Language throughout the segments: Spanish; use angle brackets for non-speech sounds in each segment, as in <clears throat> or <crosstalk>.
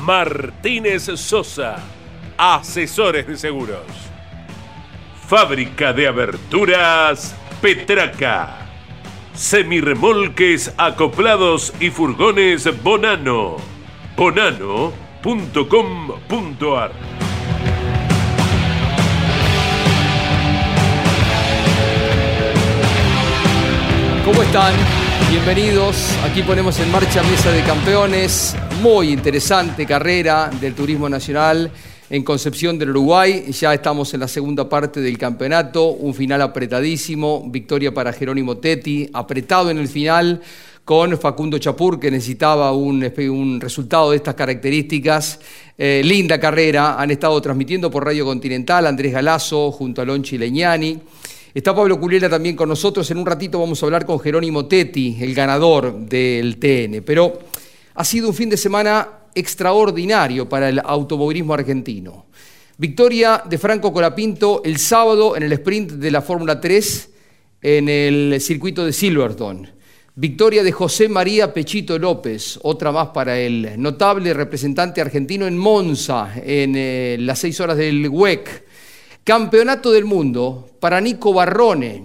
Martínez Sosa, asesores de seguros. Fábrica de aberturas Petraca. Semirremolques acoplados y furgones Bonano. Bonano.com.ar ¿Cómo están? Bienvenidos. Aquí ponemos en marcha Mesa de Campeones. Muy interesante carrera del turismo nacional en Concepción del Uruguay. Ya estamos en la segunda parte del campeonato. Un final apretadísimo. Victoria para Jerónimo Tetti. Apretado en el final con Facundo Chapur, que necesitaba un, un resultado de estas características. Eh, linda carrera. Han estado transmitiendo por Radio Continental Andrés Galazo junto a Lonchi Leñani. Está Pablo Culiera también con nosotros. En un ratito vamos a hablar con Jerónimo Tetti, el ganador del TN. Pero ha sido un fin de semana extraordinario para el automovilismo argentino. Victoria de Franco Colapinto el sábado en el sprint de la Fórmula 3 en el circuito de Silverstone. Victoria de José María Pechito López, otra más para el notable representante argentino en Monza, en eh, las seis horas del WEC. Campeonato del Mundo para Nico Barrone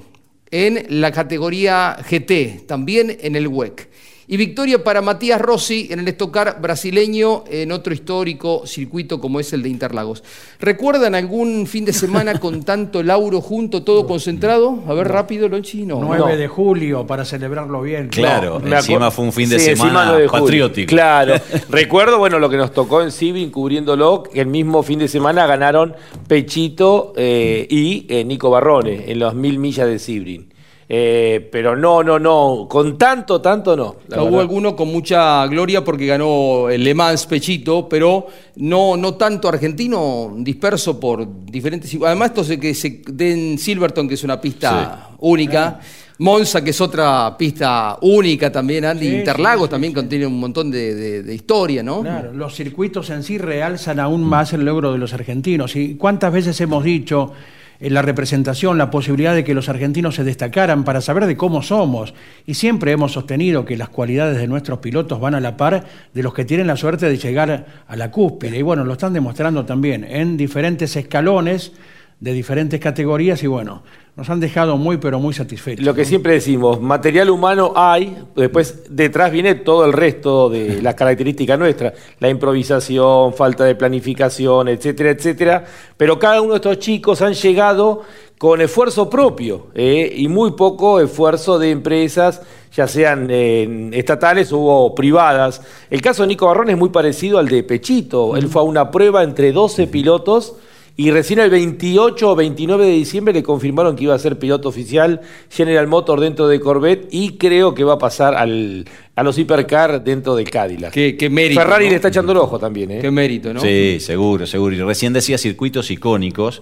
en la categoría GT, también en el WEC. Y victoria para Matías Rossi en el estocar brasileño en otro histórico circuito como es el de Interlagos. ¿Recuerdan algún fin de semana <laughs> con tanto Lauro junto, todo concentrado? A ver, rápido, Lonchi. No, 9 no. de julio para celebrarlo bien. Claro, No, encima fue un fin de Sí, semana de patriótico. Claro. <laughs> Recuerdo, bueno, lo que nos tocó en Sibin cubriéndolo, que el mismo fin de semana ganaron Pechito eh, y eh, Nico Barrone en las mil millas de Sibrin. Eh, pero no, no, no, con tanto, tanto no. Hubo verdad. alguno con mucha gloria porque ganó el Le Mans Pechito, pero no, no tanto argentino, disperso por diferentes. Además, esto se, que se den Silverton, que es una pista única. Monza, que es otra pista única también, Andy. Sí, Interlagos sí, sí, también contiene un montón de, de- de historia, ¿no? Claro, los circuitos en sí realzan aún más el logro de los argentinos. ¿Y cuántas veces hemos dicho la representación la posibilidad de que los argentinos se destacaran para saber de cómo somos? Y siempre hemos sostenido que las cualidades de nuestros pilotos van a la par de los que tienen la suerte de llegar a la cúspide. Y bueno, lo están demostrando también en diferentes escalones de diferentes categorías y bueno, nos han dejado muy pero muy satisfechos. Lo que ¿no? siempre decimos, material humano hay, después detrás viene todo el resto de <laughs> las características nuestras, la improvisación, falta de planificación, etcétera, etcétera. Pero cada uno de estos chicos han llegado con esfuerzo propio eh, y muy poco esfuerzo de empresas, ya sean eh, estatales o privadas. El caso de Nico Barrón es muy parecido al de Pechito. Él fue a una prueba entre 12 pilotos. Y recién el 28 o 29 de diciembre le confirmaron que iba a ser piloto oficial General Motor dentro de Corvette y creo que va a pasar al, a los hipercar dentro del Cadillac. Qué, qué mérito. Ferrari ¿no? le está echando el ojo también, ¿eh? Qué mérito, ¿no? Sí, seguro, seguro. Y recién decía circuitos icónicos.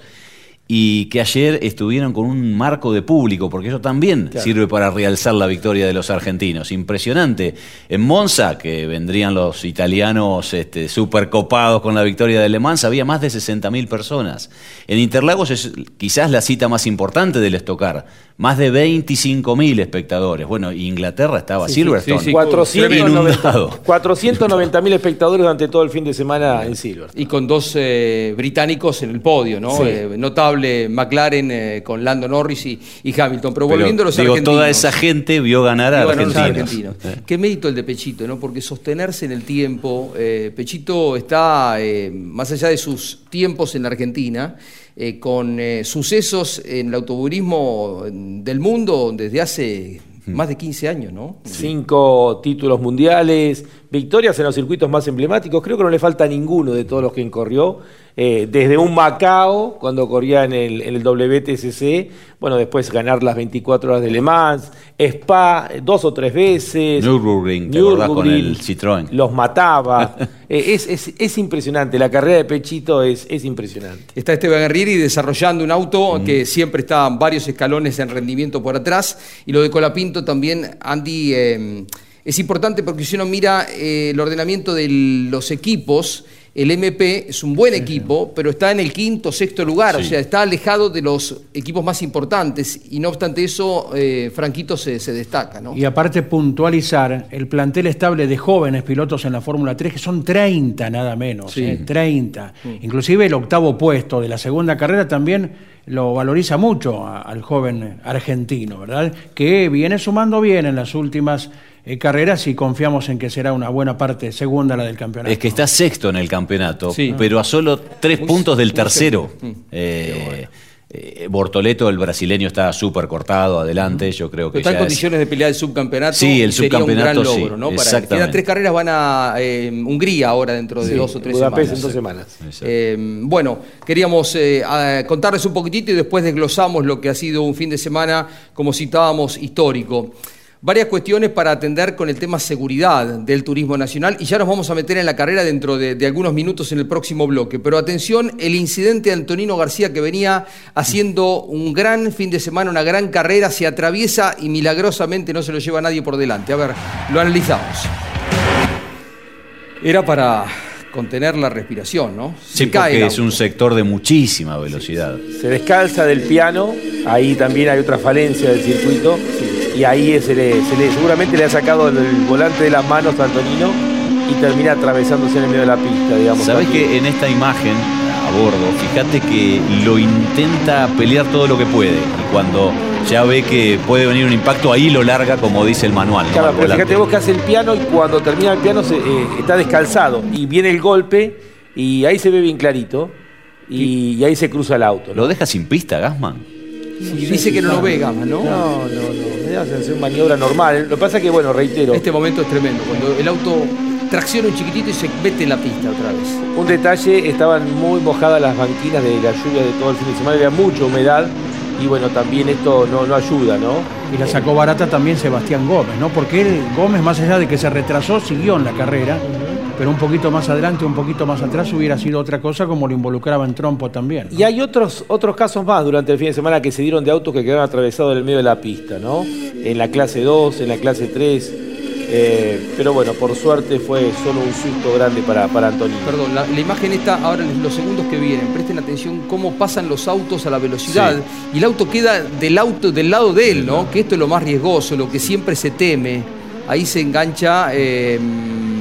Y que ayer estuvieron con un marco de público, porque eso también sirve para realzar la victoria de los argentinos. Impresionante. En Monza, que vendrían los italianos este, super copados con la victoria de Le Mans, había más de 60.000 personas. En Interlagos es quizás la cita más importante del Estocar, más de 25.000 espectadores. Bueno, Inglaterra estaba Silverstone. Sí, sí, 490 mil espectadores durante todo el fin de semana en Silverstone. Y con dos eh, británicos en el podio, ¿no? Eh, notable McLaren eh, con Lando Norris y, y Hamilton. Pero, volviendo a los digo, argentinos. toda esa gente vio ganar a ganar argentinos. argentinos. Qué mérito el de Pechito, ¿no? Porque sostenerse en el tiempo. eh, Pechito está, eh, más allá de sus tiempos en la Argentina, eh, con eh, sucesos en el automovilismo del mundo desde hace más de 15 años, ¿no? Cinco títulos mundiales, victorias en los circuitos más emblemáticos. Creo que no le falta ninguno de todos los que corrió. Eh, desde un Macao, cuando corría en el, en el WTCC, bueno, después ganar las 24 horas de Le Mans, Spa dos o tres veces. Nürburgring, ¿te acordás con Nürburgring, el Citroën? Los mataba. <laughs> Eh, es, es- es impresionante, la carrera de Pechito es, es impresionante. Está Esteban Guerrieri desarrollando un auto que siempre está varios escalones en rendimiento por atrás. Y lo de Colapinto también, Andy, eh, es importante porque si uno mira eh, el ordenamiento de los equipos, el MP es un buen equipo, pero está en el quinto, sexto lugar, o Sí. sea, está alejado de los equipos más importantes. Y no obstante eso, eh, Franquito se, se destaca, ¿no? Y aparte puntualizar el plantel estable de jóvenes pilotos en la Fórmula 3, que son 30 nada menos, Sí. ¿eh? 30. Inclusive el octavo puesto de la segunda carrera también lo valoriza mucho a- al joven argentino, ¿verdad? Que viene sumando bien en las últimas eh, carreras y confiamos en que será una buena parte segunda la del campeonato. Es que está sexto en el campeonato, Sí. pero a solo tres Muy- puntos del tercero. Mm. Eh, eh, Bortoleto, el brasileño, está súper cortado adelante. Yo creo que Pero está en es- condiciones de pelear el subcampeonato. Sí, el sería subcampeonato, un gran sí, logro, ¿no? Para, exactamente. quedan tres carreras, van a eh, Hungría ahora dentro de Sí, dos o tres Budapest en semanas. dos semanas. Eh, bueno, queríamos eh, contarles un poquitito y después desglosamos lo que ha sido un fin de semana, como citábamos, histórico. Varias cuestiones para atender con el tema seguridad del turismo nacional y ya nos vamos a meter en la carrera dentro de, de algunos minutos en el próximo bloque. Pero atención, el incidente de Antonino García que venía haciendo un gran fin de semana, una gran carrera, se atraviesa y milagrosamente no se lo lleva nadie por delante. A ver, lo analizamos. Era para contener la respiración, ¿no? Sí, Se cae el porque es un sector de muchísima velocidad. Se descalza del piano, ahí también hay otra falencia del circuito, y ahí se le, se le- seguramente le ha sacado el, el volante de las manos a Antonino y termina atravesándose en el medio de la pista, digamos. Sabes que en esta imagen a bordo, fíjate que lo intenta pelear todo lo que puede. Y cuando ya ve que puede venir un impacto, ahí lo larga, como dice el manual. Claro, pero volante. fíjate vos que hace el piano y cuando termina el piano se, eh, está descalzado y viene el golpe y ahí se ve bien clarito y, y ahí se cruza el auto. ¿no? ¿Lo deja sin pista, Gasman? Y dice que no lo ve Gama, ¿no? No, no, no, me da sensación maniobra normal. Lo que pasa es que, bueno, reitero, Este momento es tremendo, cuando el auto tracciona un chiquitito y se mete en la pista otra vez. Un detalle, estaban muy mojadas las banquinas de la lluvia de todo el fin de semana, había mucha humedad y bueno, también esto no, no ayuda, ¿no? Y la sacó barata también Sebastián Gómez, ¿no? Porque él, Gómez, más allá de que se retrasó, siguió en la carrera, pero un poquito más adelante, un poquito más atrás hubiera sido otra cosa como lo involucraba en trompo también. ¿no? Y hay otros, otros casos más durante el fin de semana que se dieron de autos que quedaron atravesados en el medio de la pista, ¿no? En la clase 2, en la clase 3. eh, pero bueno, por suerte fue solo un susto grande para, para Antonio. Perdón, la, la imagen está ahora en los segundos que vienen. Presten atención cómo pasan los autos a la velocidad y el auto queda del auto del lado de él, ¿no? Que esto es lo más riesgoso, lo que siempre se teme. Ahí se engancha. eh,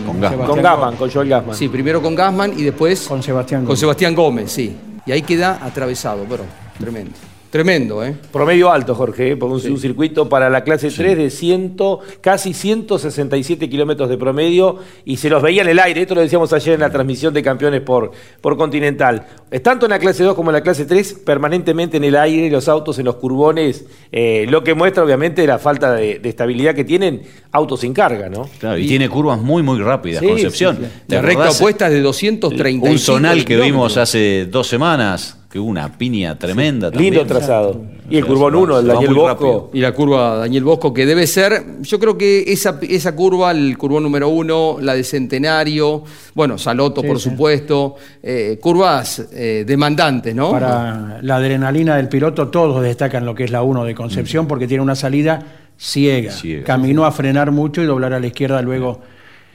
Con Gasman. Con Gasman, con Joel Gasman. Sí, primero con Gasman y después Con Sebastián con Gómez. Sebastián Gómez, sí. Y ahí queda atravesado, pero tremendo. Tremendo, ¿eh? Promedio alto, Jorge, ¿eh? porque un, un circuito para la clase 3 de 100, casi 167 kilómetros de promedio y se los veía en el aire. Esto lo decíamos ayer en la transmisión de campeones por, por Continental. Tanto en la clase 2 como en la clase 3, permanentemente en el aire, los autos en los curbones, eh, lo que muestra obviamente la falta de, de estabilidad que tienen autos sin carga, ¿no? Claro, y, tiene curvas muy, muy rápidas, Sí, Concepción. sí, sí. ¿Te La recta opuesta es de 230. Un zonal que vimos hace dos semanas, que hubo una piña tremenda Lindo también. trazado. Y el va- 1, el Daniel Bosco. rápido. Y la curva Daniel Bosco, que debe ser, yo creo que esa, esa curva, el curvón número uno, la de Centenario, bueno, Saloto, Sí, por sí. supuesto, eh, curvas eh, demandantes, ¿no? Para la adrenalina del piloto, todos destacan lo que es la 1 de Concepción porque tiene una salida ciega. Ciega. Caminó a frenar mucho y doblar a la izquierda luego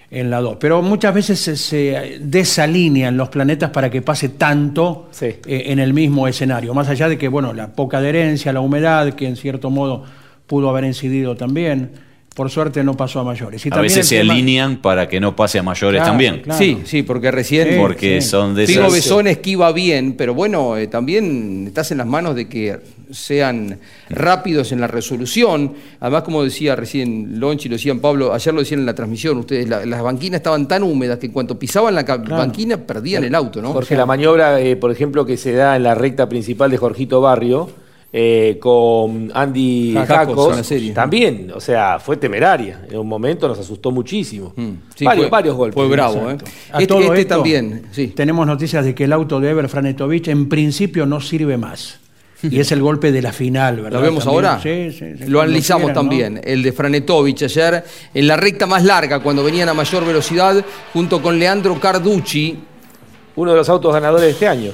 en la 2. Pero muchas veces se, se desalinean los planetas para que pase tanto Sí. eh, en el mismo escenario. Más allá de que, bueno, la poca adherencia, la humedad, que en cierto modo pudo haber incidido también, por suerte no pasó a mayores. Y A veces se tema- alinean para que no pase a mayores Claro, también. claro. Sí, sí, porque recién... Sí, Porque sí. son de esas. Besón esquiva bien, pero bueno, eh, también estás en las manos de que sean rápidos en la resolución. Además, como decía recién Lonchi, lo decían Pablo, ayer lo decían en la transmisión, ustedes, la- las banquinas estaban tan húmedas que en cuanto pisaban la banquina perdían el auto, ¿no? Jorge, la maniobra, eh, por ejemplo, que se da en la recta principal de Jorgito Barrio eh, con Andy Jacos, también, o sea, fue temeraria. En un momento nos asustó muchísimo. Mm, sí, varios, fue- varios golpes. Fue bravo. ¿eh? A Este, todo este esto, también, sí. Tenemos noticias de que el auto de Ever Franetovich en principio no sirve más. <laughs> Y es el golpe de la final, ¿verdad? ¿Lo vemos También, ahora? Sí, sí, sí, Lo analizamos quieran, ¿no? también. El de Franetovich ayer en la recta más larga, cuando venían a mayor velocidad, junto con Leandro Carducci. Uno de los autos ganadores de este año.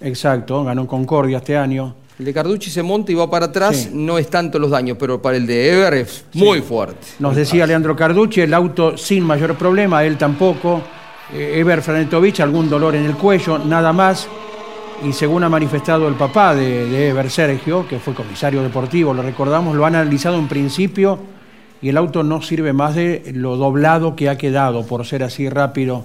Exacto, ganó Concordia este año. El de Carducci se monta y va para atrás, Sí. no es tanto los daños, pero para el de Ever es muy fuerte. Nos decía Leandro Carducci, el auto sin mayor problema, él tampoco. Eh, Ever Franetovich, algún dolor en el cuello, nada más. Y según ha manifestado el papá de, de Ever, Sergio, que fue comisario deportivo, lo recordamos, lo han analizado en principio y el auto no sirve más de lo doblado que ha quedado por ser así rápido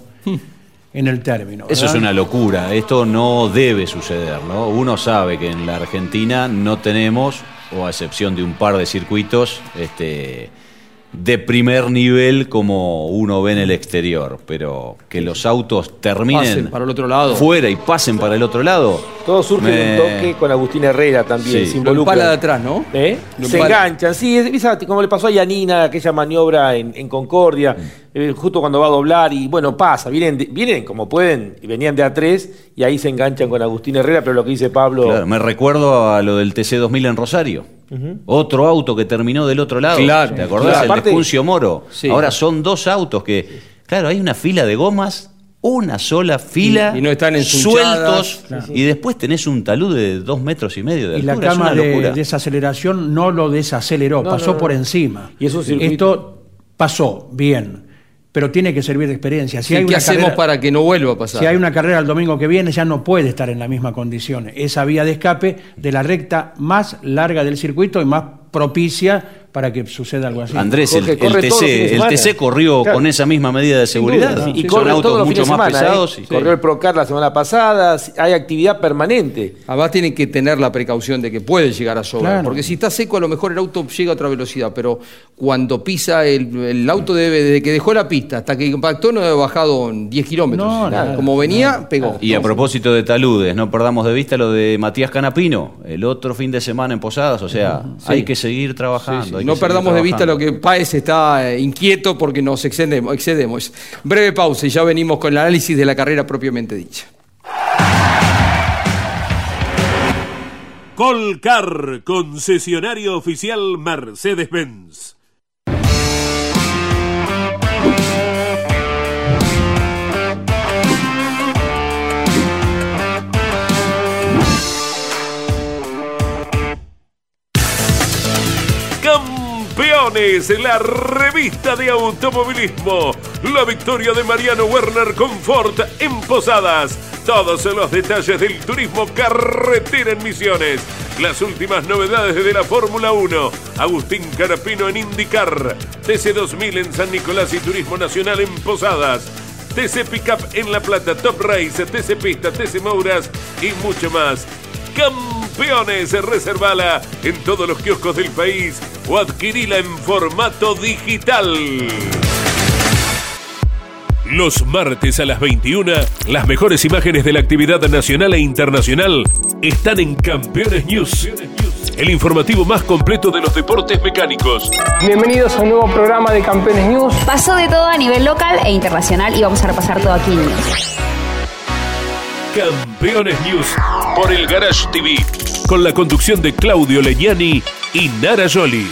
en el término. Eso es una locura, esto no debe suceder, ¿no? Uno sabe que en la Argentina no tenemos, o a excepción de un par de circuitos, este, de primer nivel como uno ve en el exterior, pero que los autos terminen Pasen para el otro lado. fuera y pasen para el otro lado. Todo surge de un toque con Agustín Herrera también. Sí. se involucra. de atrás, ¿no? ¿Eh? Lo Se enganchan, sí, es- como le pasó a Yanina, aquella maniobra en, en Concordia, eh, justo cuando va a doblar, y bueno, pasa, vienen, de- vienen como pueden, y venían de A3, y ahí se enganchan con Agustín Herrera, pero lo que dice Pablo, Claro, me recuerdo a lo del TC2000 en Rosario. Otro auto que terminó del otro lado. Claro, ¿Te acordás? claro. El Aparte- de Puncio Moro. Sí. Ahora son dos autos que, claro, hay una fila de gomas, una sola fila, Y- y no están sueltos, y después tenés un talud de dos metros y medio de Y la altura. es cama una de desaceleración no lo desaceleró, No, pasó no, no. por encima. Y es un circuito- Esto pasó, bien, pero tiene que servir de experiencia. Si Sí, hay ¿Qué una hacemos carrera- para que no vuelva a pasar? Si hay una carrera el domingo que viene, ya no puede estar en la misma condición. Esa vía de escape de la recta más larga del circuito y más propicia para que suceda algo así. Andrés, Jorge, el, el TC, el. TC corrió Claro. con esa misma medida de seguridad. duda, y Son corre todos autos los mucho fines más semana, pesados. ¿eh? y- corrió el Procar la semana pasada, hay actividad permanente. Además tienen que tener la precaución de que puede llegar a sobrar, Claro. porque si está seco a lo mejor el auto llega a otra velocidad, pero cuando pisa el, el auto debe, desde que dejó la pista hasta que impactó no debe bajado en 10 kilómetros. No, nada, Como venía, pegó. Y a propósito de taludes, no perdamos de vista lo de Matías Canapino, el otro fin de semana en Posadas, o sea, hay que seguir trabajando. Sí, No perdamos de vista lo que Páez está eh, inquieto porque nos excedemos, excedemos. Breve pausa y ya venimos con el análisis de la carrera propiamente dicha. Colcar, concesionario oficial Mercedes-Benz. Campeones, la revista de automovilismo. La victoria de Mariano Werner con Ford en Posadas. Todos los detalles del turismo carretera en Misiones. Las últimas novedades de la Fórmula 1. Agustín Carapino en IndyCar. TC2000 en San Nicolás y Turismo Nacional en Posadas. TC Pickup en La Plata, Top Race, TC Pista, TC Mouras y mucho más. Campeones, reservala en todos los kioscos del país o adquirila en formato digital. Los martes a las 21, las mejores imágenes de la actividad nacional e internacional están en Campeones News, el informativo más completo de los deportes mecánicos. Bienvenidos a un nuevo programa de Campeones News. Pasó de todo a nivel local e internacional y vamos a repasar todo aquí en News. Campeones News por el Garage TV, con la conducción de Claudio Leñani y Nara Joli.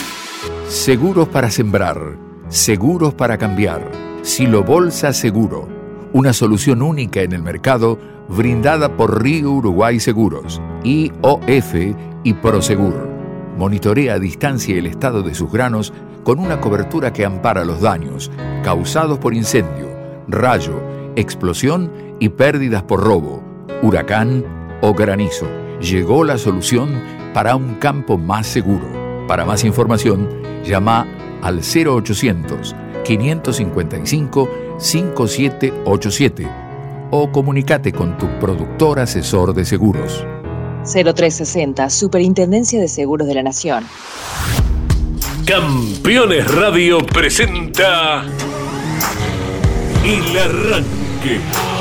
Seguros para sembrar, seguros para cambiar. Silo Bolsa Seguro, una solución única en el mercado brindada por Río Uruguay Seguros, IOF y Prosegur. Monitorea a distancia el estado de sus granos con una cobertura que ampara los daños causados por incendio, rayo, explosión y pérdidas por robo, huracán o granizo. Llegó la solución para un campo más seguro. Para más información, llama al 0800 555 5787 o comunícate con tu productor asesor de seguros. 0360, Superintendencia de Seguros de la Nación. Campeones Radio presenta El Arranque.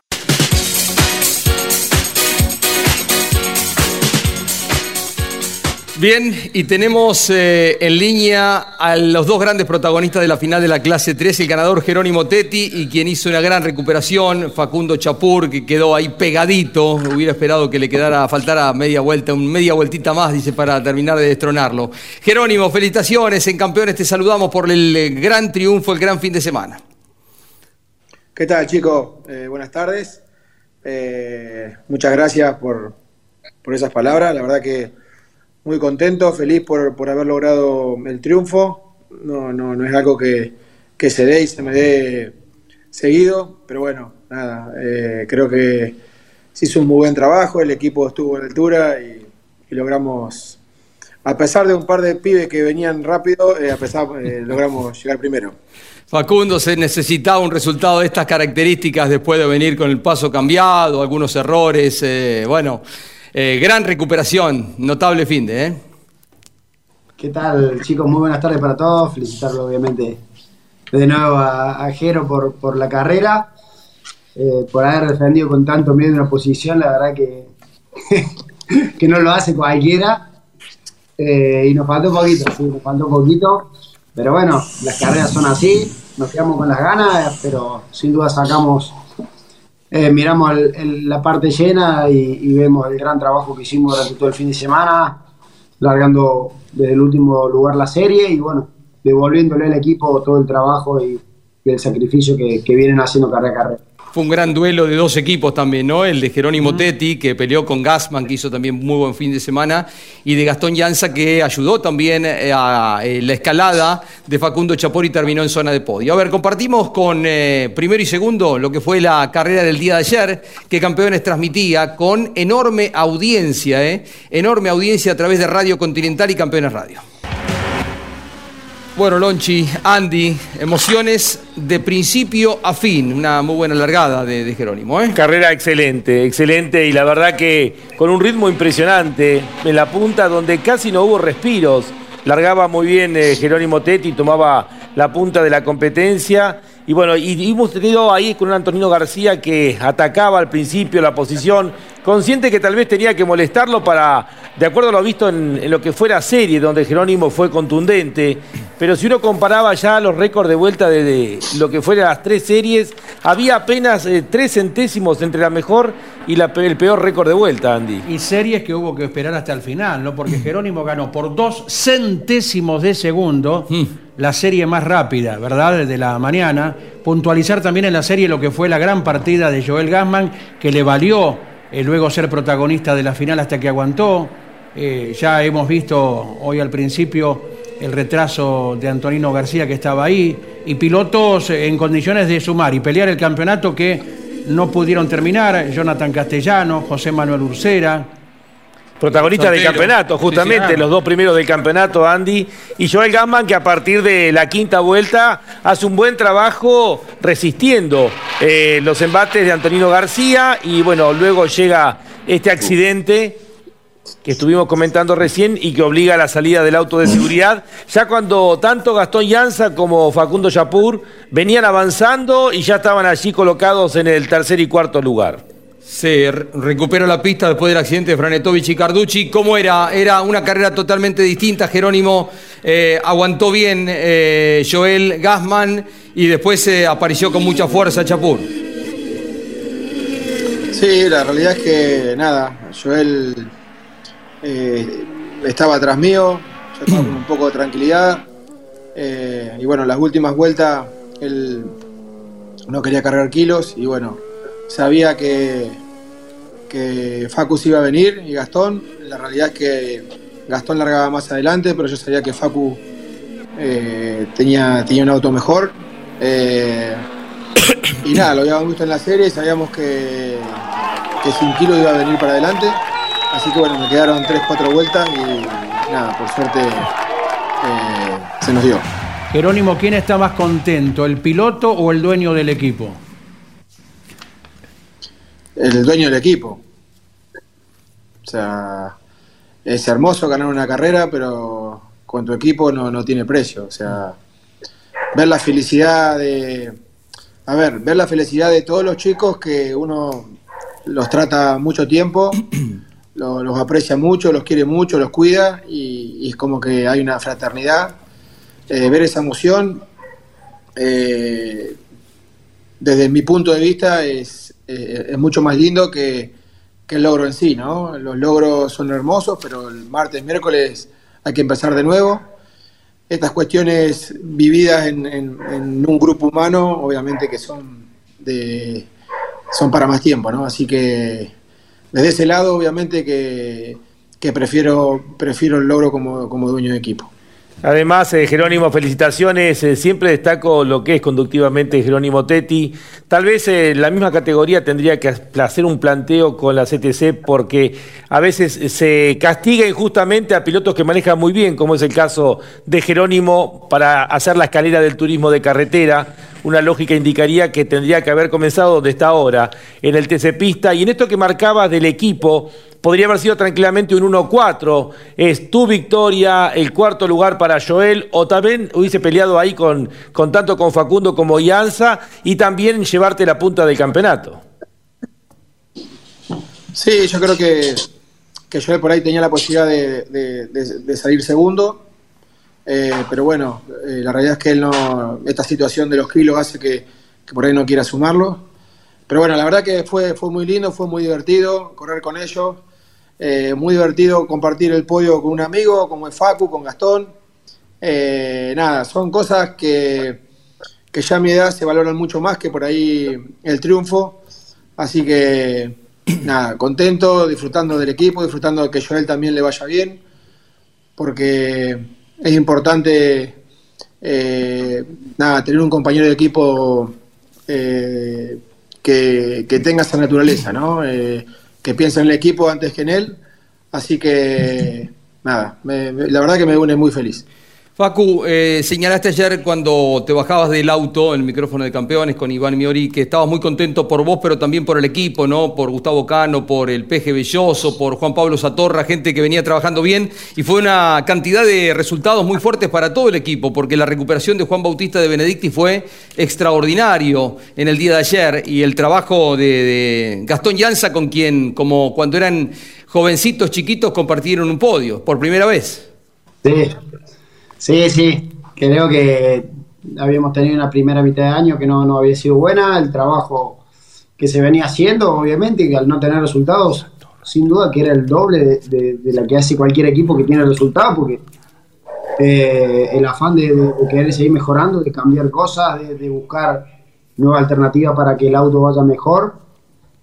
Bien, y tenemos eh, en línea a los dos grandes protagonistas de la final de la clase 3, el ganador Jerónimo Tetti y quien hizo una gran recuperación, Facundo Chapur, que quedó ahí pegadito, hubiera esperado que le quedara, faltara media vuelta, un media vueltita más, dice, para terminar de destronarlo. Jerónimo, felicitaciones, en campeones te saludamos por el gran triunfo, el gran fin de semana. ¿Qué tal, chicos? Eh, buenas tardes. Eh, muchas gracias por, por esas palabras, la verdad que muy contento, feliz por, por haber logrado el triunfo. No, no, no es algo que, que, se dé y se me dé seguido, pero bueno, nada, eh, creo que se hizo un muy buen trabajo, el equipo estuvo a la altura y, logramos, a pesar de un par de pibes que venían rápido, eh, a pesar, eh, <laughs> logramos llegar primero. Facundo, se necesitaba un resultado de estas características después de venir con el paso cambiado, algunos errores, bueno. Eh, gran recuperación, notable fin de, ¿eh? ¿Qué tal, chicos? Muy buenas tardes para todos. Felicitarlo, obviamente, de nuevo a, Jero por, la carrera, eh, por haber defendido con tanto miedo una posición. La verdad que, <laughs> que no lo hace cualquiera. Y nos faltó poquito, sí, nos faltó poquito. Pero bueno, las carreras son así, nos quedamos con las ganas, pero sin duda sacamos eh, miramos la parte llena y, vemos el gran trabajo que hicimos durante todo el fin de semana, largando desde el último lugar la serie y bueno, devolviéndole al equipo todo el trabajo y, el sacrificio que, que vienen haciendo carrera a carrera. Fue un gran duelo de dos equipos también, ¿no? El de Jerónimo Tetti, que peleó con Gassman, que hizo también muy buen fin de semana, y de Gastón Llanza, que ayudó también eh, a, eh, la escalada de Facundo Chapor y terminó en zona de podio. A ver, compartimos con eh, primero y segundo lo que fue la carrera del día de ayer, que Campeones transmitía con enorme audiencia, ¿eh? Enorme audiencia a través de Radio Continental y Campeones Radio. Bueno, Lonchi, Andy, emociones de principio a fin, una muy buena largada de, Jerónimo. ¿eh? Carrera excelente, excelente y la verdad que con un ritmo impresionante en la punta donde casi no hubo respiros. Largaba muy bien eh, Jerónimo Tetti, tomaba la punta de la competencia y bueno, y hemos tenido ahí con un Antonino García que atacaba al principio la posición, consciente que tal vez tenía que molestarlo para, de acuerdo a lo visto en, lo que fue la serie, donde Jerónimo fue contundente, pero si uno comparaba ya los récords de vuelta de, lo que fueran las tres series, había apenas eh, tres centésimos entre la mejor y la, el peor récord de vuelta, Andy. Y series que hubo que esperar hasta el final, ¿no? Porque Jerónimo ganó por dos centésimos de segundo. Hmm la serie más rápida, ¿verdad?, de la mañana. Puntualizar también en la serie lo que fue la gran partida de Joel Gassman, que le valió eh, luego ser protagonista de la final hasta que aguantó. Eh, ya hemos visto hoy al principio el retraso de Antonino García que estaba ahí, y pilotos en condiciones de sumar y pelear el campeonato que no pudieron terminar, Jonathan Castellano, José Manuel Ursera. Protagonista del campeonato, justamente, Sí, sí, los dos primeros del campeonato, Andy. Y Joel Gamman, que a partir de la quinta vuelta hace un buen trabajo resistiendo eh, los embates de Antonino García. Y bueno, luego llega este accidente que estuvimos comentando recién y que obliga a la salida del auto de seguridad, ya cuando tanto Gastón Llanza como Facundo Yapur venían avanzando y ya estaban allí colocados en el tercer y cuarto lugar. Se re- recuperó la pista después del accidente de Franetovich y Carducci. ¿Cómo era? Era una carrera totalmente distinta. Jerónimo eh, aguantó bien eh, Joel Gassman y después eh, apareció con mucha fuerza Chapur. Sí, la realidad es que nada, Joel estaba atrás mío, yo estaba con un poco de tranquilidad. y bueno, las últimas vueltas él no quería cargar kilos y bueno, sabía que, que Facus iba a venir y Gastón. La realidad es que Gastón largaba más adelante, pero yo sabía que Facu eh, tenía, tenía un auto mejor. Eh, y nada, lo habíamos visto en la serie, sabíamos que, que sin kilo iba a venir para adelante. Así que bueno, me quedaron 3-4 vueltas y nada, por suerte eh, se nos dio. Jerónimo, ¿quién está más contento, el piloto o el dueño del equipo? El dueño del equipo. O sea, es hermoso ganar una carrera, pero con tu equipo no, no tiene precio. O sea, ver la felicidad de. A ver, ver la felicidad de todos los chicos que uno los trata mucho tiempo, <clears throat> lo- los aprecia mucho, los quiere mucho, los cuida y, y es como que hay una fraternidad. Eh, ver esa emoción, eh, desde mi punto de vista, es, eh, es mucho más lindo que, que el logro en sí, ¿no? Los logros son hermosos, pero el martes, miércoles hay que empezar de nuevo. Estas cuestiones vividas en, en- un grupo humano, obviamente que son de son para más tiempo, ¿no? Así que desde ese lado, obviamente que, que prefiero, prefiero el logro como, como dueño de equipo. Además, eh, Jerónimo, felicitaciones. eh, siempre destaco lo que es conductivamente Jerónimo Tetti. Tal vez eh, la misma categoría tendría que hacer un planteo con la CTC porque a veces se castiga injustamente a pilotos que manejan muy bien, como es el caso de Jerónimo para hacer la escalera del turismo de carretera. Una lógica indicaría que tendría que haber comenzado donde está ahora, en el TC Pista. Y en esto que marcabas del equipo, podría haber sido tranquilamente un 1-4. Es tu victoria, el cuarto lugar para Joel, o también hubiese peleado ahí con, tanto con Facundo como Ianza, y también llevarte la punta del campeonato. Sí, yo creo que, que Joel por ahí tenía la posibilidad de salir segundo, eh, pero bueno, eh, la realidad es que él no, esta situación de los kilos hace que, que por ahí no quiera sumarlo. Pero bueno, la verdad que fue, fue muy lindo, fue muy divertido correr con ellos, eh, muy divertido compartir el podio con un amigo como es Facu, con Gastón. Eh, nada, son cosas que, que ya a mi edad se valoran mucho más que por ahí el triunfo. Así que <clears throat> nada, contento, disfrutando del equipo, disfrutando de que Joel también le vaya bien, porque es importante eh, nada, tener un compañero de equipo que, que tenga esa naturaleza, ¿no? Que piense en el equipo antes que en él. Así que nada, me- la verdad que me une muy feliz. Facu, eh, señalaste ayer cuando te bajabas del auto, el micrófono de campeones con Iván Miori, que estabas muy contento por vos, pero también por el equipo, ¿no? Por Gustavo Cano, por el Peje Belloso, por Juan Pablo Satorra, gente que venía trabajando bien, y fue una cantidad de resultados muy fuertes para todo el equipo, porque la recuperación de Juan Bautista de Benedicti fue extraordinario en el día de ayer, y el trabajo de, Gastón Llanza, con quien, como cuando eran jovencitos chiquitos, compartieron un podio, por primera vez. Sí, sí, sí. Creo que habíamos tenido una primera mitad de año que no, no había sido buena. El trabajo que se venía haciendo, obviamente, que al no tener resultados, sin duda que era el doble de, de- la que hace cualquier equipo que tiene resultados, porque eh, el afán de, de- querer seguir mejorando, de cambiar cosas, de, de buscar nuevas alternativas para que el auto vaya mejor,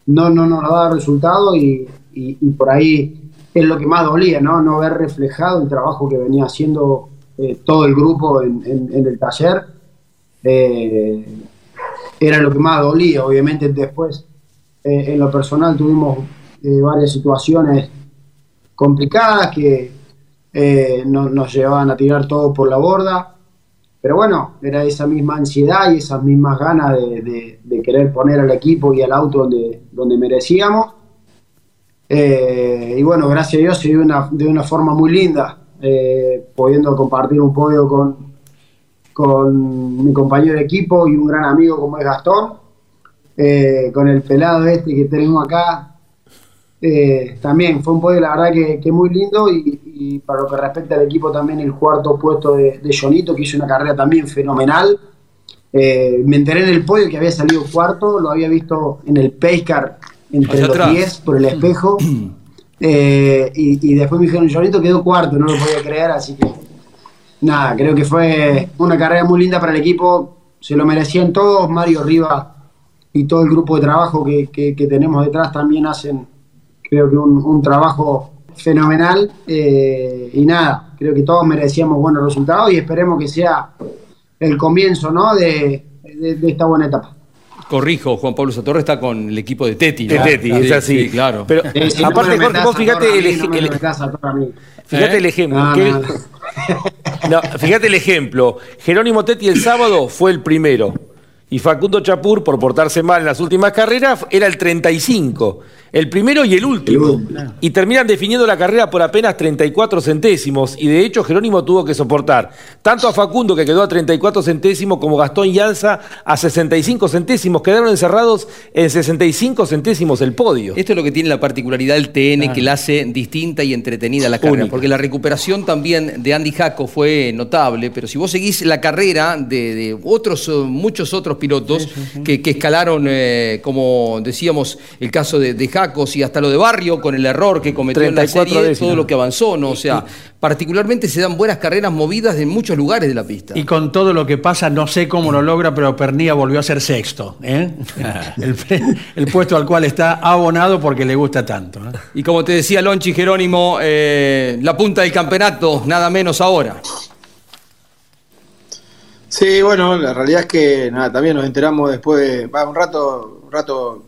no, no nos da resultado y, y- y por ahí es lo que más dolía, ¿no? No ver reflejado el trabajo que venía haciendo eh, todo el grupo en, el taller. Eh, era lo que más dolía, obviamente después eh, en lo personal tuvimos eh, varias situaciones complicadas que no- nos llevaban a tirar todo por la borda. Pero bueno, era esa misma ansiedad y esas mismas ganas de, de- de querer poner al equipo y al auto donde, donde merecíamos. Y bueno, gracias a Dios se dio una, de una forma muy linda, eh, pudiendo compartir un podio con, con mi compañero de equipo y un gran amigo como es Gastón, eh, con el pelado este que tenemos acá. Eh, también fue un podio, la verdad, que, que muy lindo y, y para lo que respecta al equipo también el cuarto puesto de, de Jonito, que hizo una carrera también fenomenal. Me enteré en el podio que había salido cuarto, lo había visto en el Pacecar entre los atrás. 10 por el espejo. <clears throat> Eh, y, después me dijeron, Jonito quedó cuarto, no lo podía creer, así que nada, creo que fue una carrera muy linda para el equipo, se lo merecían todos, Mario Riva y todo el grupo de trabajo que, que- tenemos detrás también hacen, creo que un, trabajo fenomenal eh, y nada, creo que todos merecíamos buenos resultados y esperemos que sea el comienzo ¿no? de- de esta buena etapa. Corrijo, Juan Pablo Satorre está con el equipo de Teti. ¿no? De Teti, es Sí, así. sí, claro. Pero Eh, aparte, Jorge, vos fíjate el, mí, ej- no me el- lo metas a todo a mí. fíjate ¿Eh? el ejemplo. Fíjate el ejemplo. Jerónimo Tetti el sábado fue el primero. Y Facundo Chapur, por portarse mal en las últimas carreras, era el 35. El primero y el último. Y terminan definiendo la carrera por apenas 34 centésimos. Y de hecho, Jerónimo tuvo que soportar tanto a Facundo, que quedó a 34 centésimos, como Gastón Llanza a 65 centésimos. Quedaron encerrados en 65 centésimos el podio. Esto es lo que tiene la particularidad del TN que la hace distinta y entretenida la carrera, Única. porque la recuperación también de Andy Jaco fue notable, pero si vos seguís la carrera de, de otros, eh, muchos otros pilotos Que, que escalaron, eh, como decíamos, el caso de, de Jacos y hasta lo de Barrio, con el error que cometió en la 34 serie, décimas. todo lo que avanzó, ¿no? O sea, particularmente se dan buenas carreras movidas en muchos lugares de la pista. Y con todo lo que pasa, no sé cómo lo logra, pero Pernilla volvió a ser sexto. ¿eh? <laughs> el, puesto al cual está abonado porque le gusta tanto. ¿eh? Y como te decía Lonchi Jerónimo, eh, la punta del campeonato, nada menos ahora. Sí, bueno, la realidad es que nada, también nos enteramos después de va, un rato, un rato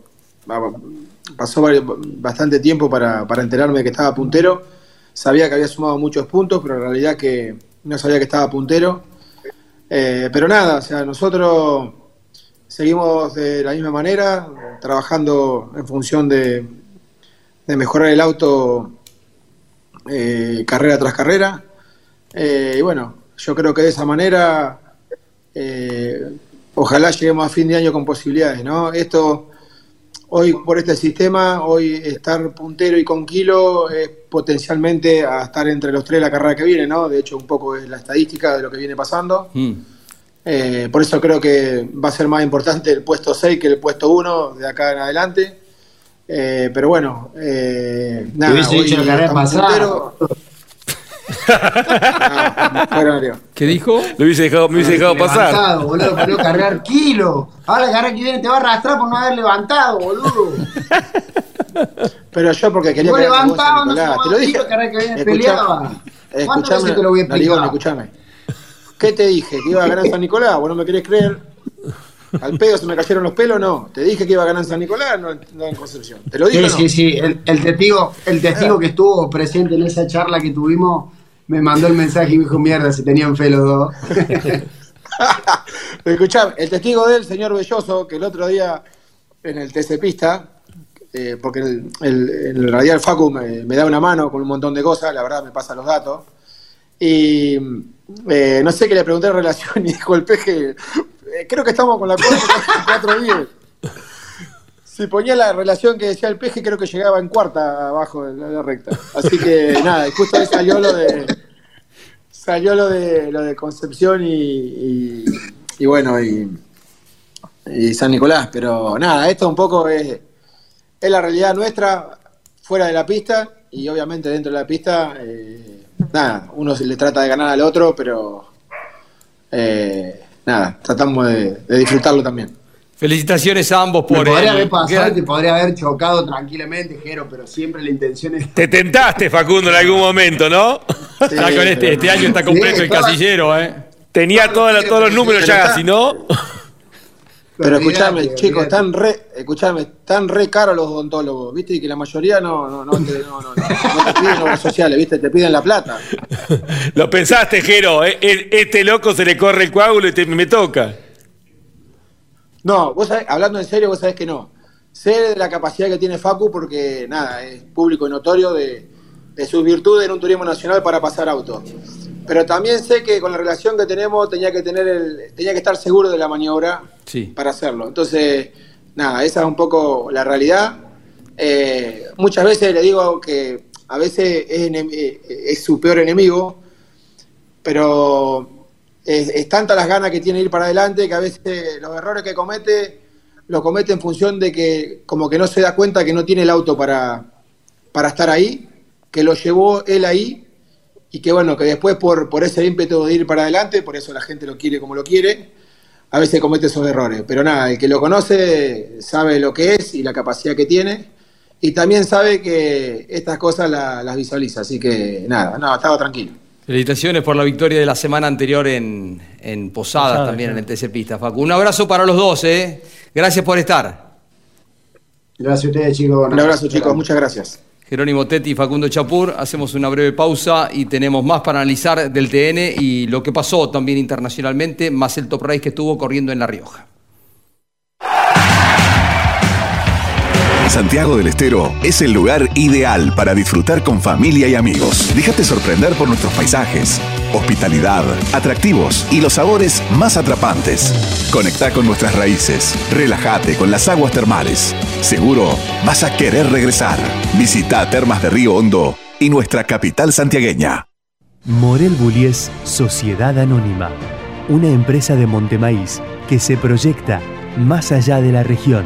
pasó bastante tiempo para, para enterarme de que estaba puntero. Sabía que había sumado muchos puntos, pero en realidad que no sabía que estaba puntero. Eh, pero nada, o sea, nosotros seguimos de la misma manera, trabajando en función de, de mejorar el auto eh, carrera tras carrera. Eh, y bueno, yo creo que de esa manera eh, ojalá lleguemos a fin de año con posibilidades, ¿no? Esto, hoy por este sistema, hoy estar puntero y con kilo es potencialmente a estar entre los tres la carrera que viene, ¿no? De hecho, un poco es la estadística de lo que viene pasando. Mm. Eh, por eso creo que va a ser más importante el puesto 6 que el puesto 1 de acá en adelante. Eh, pero bueno, eh, nada, hubiese hoy dicho la carrera estamos pasada. punteros. Ah. ¿Qué dijo? Lo hubiese dejado, me hubiese dejado pasar. Levantado, boludo, boludo, cargar kilo. Ahora la carrera que viene te va a arrastrar por no haber levantado, boludo. Pero yo porque quería que no te lo dije. que viene peleaba. ¿Cuántas Escuchame, veces te lo voy a explicar? Narigón, escuchame. ¿Qué te dije? ¿Que iba a ganar San Nicolás? ¿Vos no me querés creer? ¿Al pedo se me cayeron los pelos? No. ¿Te dije que iba a ganar San Nicolás? No, no en Concepción. ¿Te lo dije Sí, no? sí, sí. El, el testigo, el testigo que estuvo presente en esa charla que tuvimos me mandó el mensaje y me dijo, mierda, si tenían fe los dos. <laughs> Escuchame, el testigo del señor Belloso, que el otro día en el TC Pista, eh, porque el, el, el radial Facu me, da una mano con un montón de cosas, la verdad me pasa los datos. Y eh, no sé qué le pregunté en relación <laughs> y dijo el peje, eh, creo que estamos con la 4-10. Si ponía la relación que decía el peje, creo que llegaba en cuarta abajo de la, recta. Así que <laughs> nada, y justo ahí salió lo de salió lo de lo de Concepción y, y, y bueno y, y San Nicolás, pero nada, esto un poco es, es la realidad nuestra fuera de la pista y obviamente dentro de la pista eh, nada, uno se le trata de ganar al otro, pero eh, nada, tratamos de, de disfrutarlo también. Felicitaciones a ambos Me por podría el- haber pasado y te podría haber chocado tranquilamente, Jero, pero siempre la intención es... Te tentaste, Facundo, en algún momento, ¿no? Ya con este, este año está completo Sí, el casillero, ¿eh? Tenía todos los- todos los números ya, si no. Pero escúchame, chicos, están re, escuchame, están re caros los odontólogos, ¿viste? Y que la mayoría no, no, no, te, no, no, no, no te piden obras sociales, ¿viste? Te piden la plata. <laughs> Lo pensaste, Jero. eh, eh, Este loco se le corre el coágulo y te- me toca. No, vos sabés, hablando en serio, vos sabés que no. Sé de la capacidad que tiene Facu porque, nada, es público y notorio de, de sus virtudes en un turismo nacional para pasar auto. Pero también sé que con la relación que tenemos tenía que tener el, tenía que estar seguro de la maniobra Sí. para hacerlo. Entonces, nada, esa es un poco la realidad. Eh, muchas veces le digo que a veces es, eh, es su peor enemigo, pero es, es tanta las ganas que tiene ir para adelante que a veces los errores que comete los comete en función de que como que no se da cuenta que no tiene el auto para, para estar ahí, que lo llevó él ahí y que bueno, que después por, por ese ímpetu de ir para adelante, por eso la gente lo quiere como lo quiere, a veces comete esos errores. Pero nada, el que lo conoce sabe lo que es y la capacidad que tiene y también sabe que estas cosas la- las visualiza, así que nada, no, estaba tranquilo. Felicitaciones por la victoria de la semana anterior en, en Posadas, Posadas, también claro. en el TC Pista, Facu. Un abrazo para los dos, ¿eh? Gracias por estar. Gracias a ustedes, chicos. Un abrazo, chicos, muchas gracias. Jerónimo Tetti y Facundo Chapur, hacemos una breve pausa y tenemos más para analizar del TN y lo que pasó también internacionalmente, más el top race que estuvo corriendo en La Rioja. Santiago del Estero es el lugar ideal para disfrutar con familia y amigos. Déjate sorprender por nuestros paisajes, hospitalidad, atractivos y los sabores más atrapantes. Conecta con nuestras raíces, relájate con las aguas termales. Seguro vas a querer regresar. Visita Termas de Río Hondo y nuestra capital santiagueña. Morel Bullies Sociedad Anónima, una empresa de Montemaíz que se proyecta más allá de la región,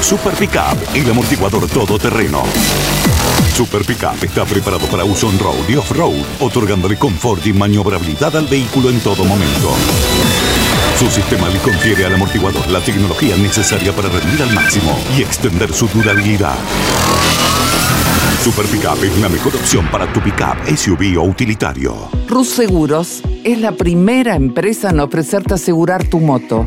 Super Pickup, el amortiguador todoterreno. Super Pickup está preparado para uso on-road y off-road, otorgándole confort y maniobrabilidad al vehículo en todo momento. Su sistema le confiere al amortiguador la tecnología necesaria para rendir al máximo y extender su durabilidad. Super Pickup es la mejor opción para tu pickup, SUV o utilitario. Rus Seguros es la primera empresa en ofrecerte asegurar tu moto.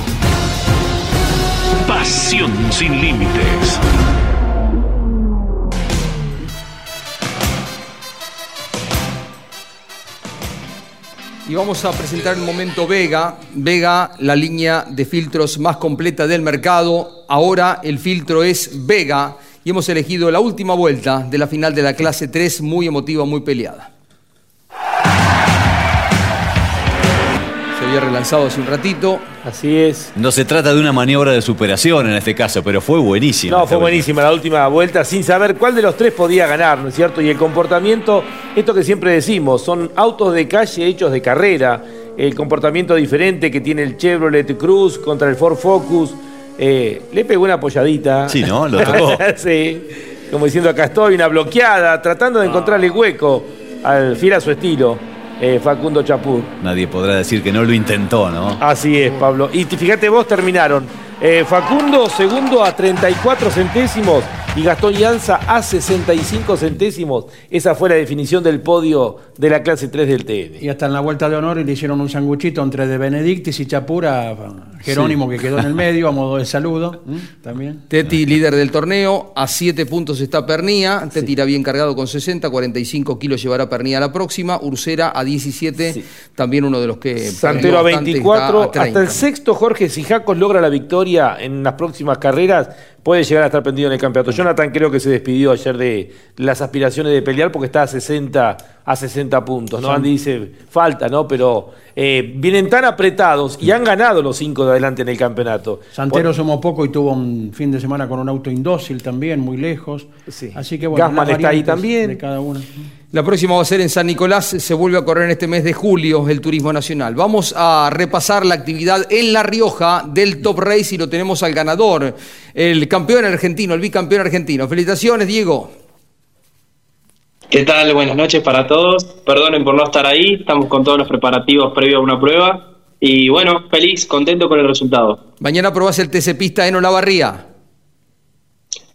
Pasión sin límites. Y vamos a presentar el momento Vega. Vega, la línea de filtros más completa del mercado. Ahora el filtro es Vega y hemos elegido la última vuelta de la final de la clase 3, muy emotiva, muy peleada. Había relanzado hace un ratito. Así es. No se trata de una maniobra de superación en este caso, pero fue buenísima. No, fue buenísima la última vuelta, sin saber cuál de los tres podía ganar, ¿no es cierto? Y el comportamiento, esto que siempre decimos, son autos de calle hechos de carrera, el comportamiento diferente que tiene el Chevrolet Cruz contra el Ford Focus. eh, le pegó una apoyadita. Sí, ¿no? Lo tocó. <laughs> sí, como diciendo acá estoy, una bloqueada, tratando de encontrarle hueco al fiel a su estilo. Eh, Facundo Chapur. Nadie podrá decir que no lo intentó, ¿no? Así es, Pablo. Y fíjate vos, terminaron eh, Facundo segundo a 34 centésimos y Gastón Llanza a 65 centésimos. Esa fue la definición del podio de la clase 3 del TN. Y hasta en la vuelta de honor le hicieron un sanguchito entre de Benedictis y Chapura, Jerónimo que quedó en el <laughs> medio a modo de saludo. También. Teti, líder del torneo, a 7 puntos está Pernía. Teti irá bien cargado con 60, 45 kilos llevará Pernía a la próxima. Ursera a 17, también uno de los que. Santero a 24. Hasta el sexto, Jorge Sijacos logra la victoria en las próximas carreras puede llegar a estar pendido en el campeonato. Jonathan creo que se despidió ayer de las aspiraciones de pelear porque está a 60, a 60 puntos. ¿no? Andy dice, falta, ¿no? Pero eh, vienen tan apretados y han ganado los cinco de adelante en el campeonato. Santero somos poco y tuvo un fin de semana con un auto indócil también, muy lejos. Así que bueno, Gasman está ahí también. De cada uno. La próxima va a ser en San Nicolás, se vuelve a correr en este mes de julio el Turismo Nacional. Vamos a repasar la actividad en La Rioja del Top Race y lo tenemos al ganador, el campeón argentino, el bicampeón argentino. Felicitaciones, Diego. ¿Qué tal? Buenas noches para todos. Perdonen por no estar ahí, estamos con todos los preparativos previos a una prueba. Y bueno, feliz, contento con el resultado. Mañana probás el TC Pista en Olavarría.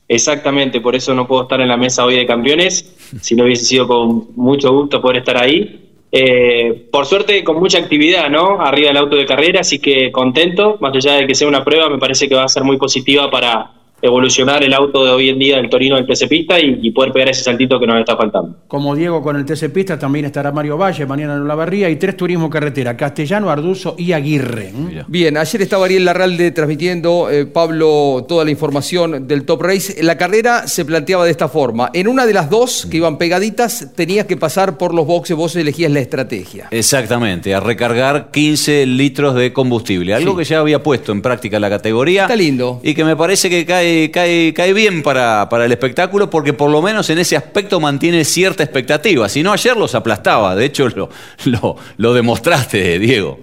Exactamente, por eso no puedo estar en la mesa hoy de campeones, si no hubiese sido con mucho gusto poder estar ahí. Eh, por suerte con mucha actividad, ¿no? Arriba del auto de carrera, así que contento, más allá de que sea una prueba, me parece que va a ser muy positiva para, evolucionar el auto de hoy en día del Torino del TC Pista y, poder pegar ese saltito que nos está faltando. Como Diego con el TC Pista, también estará Mario Valle mañana en Olavarría y tres turismo carretera, Castellano, Arduzo y Aguirre. Bien, ayer estaba Ariel Larralde transmitiendo, eh, Pablo, toda la información del Top Race. La carrera se planteaba de esta forma. En una de las dos que iban pegaditas, tenías que pasar por los boxes, vos elegías la estrategia. Exactamente, a recargar 15 litros de combustible, algo que ya había puesto en práctica la categoría. Está lindo. Y que me parece que cae cae, bien para, para, el espectáculo porque por lo menos en ese aspecto mantiene cierta expectativa. Si no, ayer los aplastaba. De hecho, lo, lo, lo demostraste, Diego.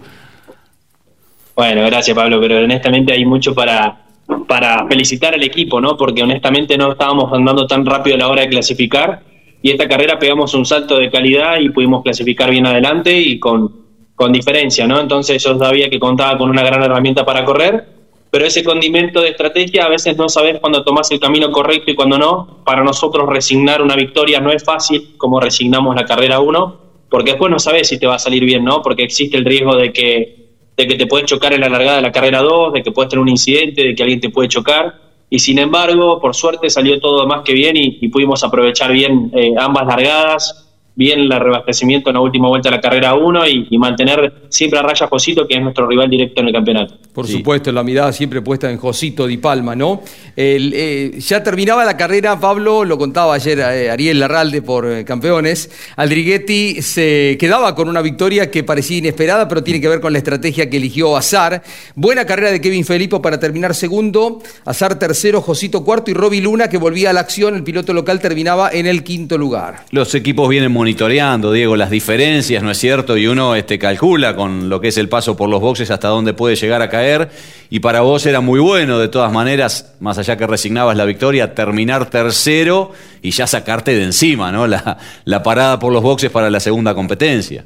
Bueno, gracias Pablo, pero honestamente hay mucho para, para felicitar al equipo, ¿no? Porque honestamente no estábamos andando tan rápido a la hora de clasificar y esta carrera pegamos un salto de calidad y pudimos clasificar bien adelante y con, con diferencia, ¿no? Entonces yo sabía que contaba con una gran herramienta para correr pero ese condimento de estrategia a veces no sabes cuándo tomas el camino correcto y cuándo no. Para nosotros resignar una victoria no es fácil, como resignamos la carrera 1, porque después no sabes si te va a salir bien, ¿no? Porque existe el riesgo de que, de que te puedes chocar en la largada de la carrera 2, de que puedes tener un incidente, de que alguien te puede chocar. Y sin embargo, por suerte salió todo más que bien y, pudimos aprovechar bien eh, ambas largadas bien el reabastecimiento en la última vuelta de la carrera 1 y, mantener siempre a raya Josito, que es nuestro rival directo en el campeonato. Por supuesto, la mirada siempre puesta en Josito Di Palma, ¿no? Eh, ya terminaba la carrera, Pablo, lo contaba ayer eh, Ariel Larralde por eh, campeones. Aldriguetti se quedaba con una victoria que parecía inesperada, pero tiene que ver con la estrategia que eligió Azar. Buena carrera de Kevin Felipe para terminar segundo, Azar tercero, Josito cuarto y Roby Luna, que volvía a la acción, el piloto local terminaba en el quinto lugar. Los equipos vienen muy monitoreando, Diego, las diferencias, ¿no es cierto? Y uno este, calcula con lo que es el paso por los boxes hasta dónde puede llegar a caer. Y para vos era muy bueno, de todas maneras, más allá que resignabas la victoria, terminar tercero y ya sacarte de encima, ¿no? La, la parada por los boxes para la segunda competencia.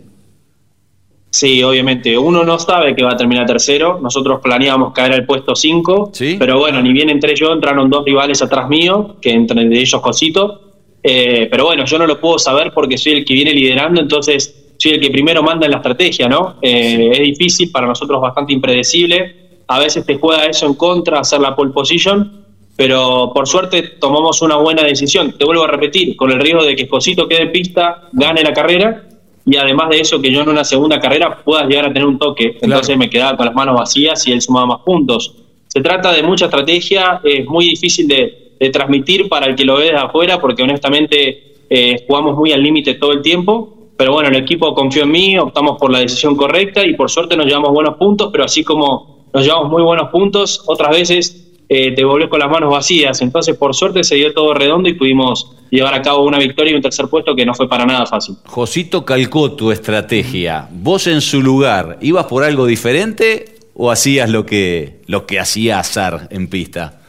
Sí, obviamente. Uno no sabe que va a terminar tercero. Nosotros planeábamos caer al puesto 5. Pero bueno, ni bien entré yo, entraron dos rivales atrás mío, que entre de ellos Cosito. Eh, pero bueno, yo no lo puedo saber porque soy el que viene liderando, entonces soy el que primero manda en la estrategia, ¿no? Eh, es difícil, para nosotros bastante impredecible. A veces te juega eso en contra, hacer la pole position, pero por suerte tomamos una buena decisión. Te vuelvo a repetir, con el riesgo de que Esposito quede en pista, gane la carrera y además de eso que yo en una segunda carrera pueda llegar a tener un toque. Entonces me quedaba con las manos vacías y él sumaba más puntos. Se trata de mucha estrategia, es muy difícil de, de transmitir para el que lo ve desde afuera, porque honestamente eh, jugamos muy al límite todo el tiempo. Pero bueno, el equipo confió en mí, optamos por la decisión correcta y por suerte nos llevamos buenos puntos, pero así como nos llevamos muy buenos puntos, otras veces eh, te volvés con las manos vacías. Entonces, por suerte se dio todo redondo y pudimos llevar a cabo una victoria y un tercer puesto que no fue para nada fácil. Josito calcó tu estrategia. ¿Vos en su lugar ibas por algo diferente o hacías lo que, lo que hacía Azar en pista?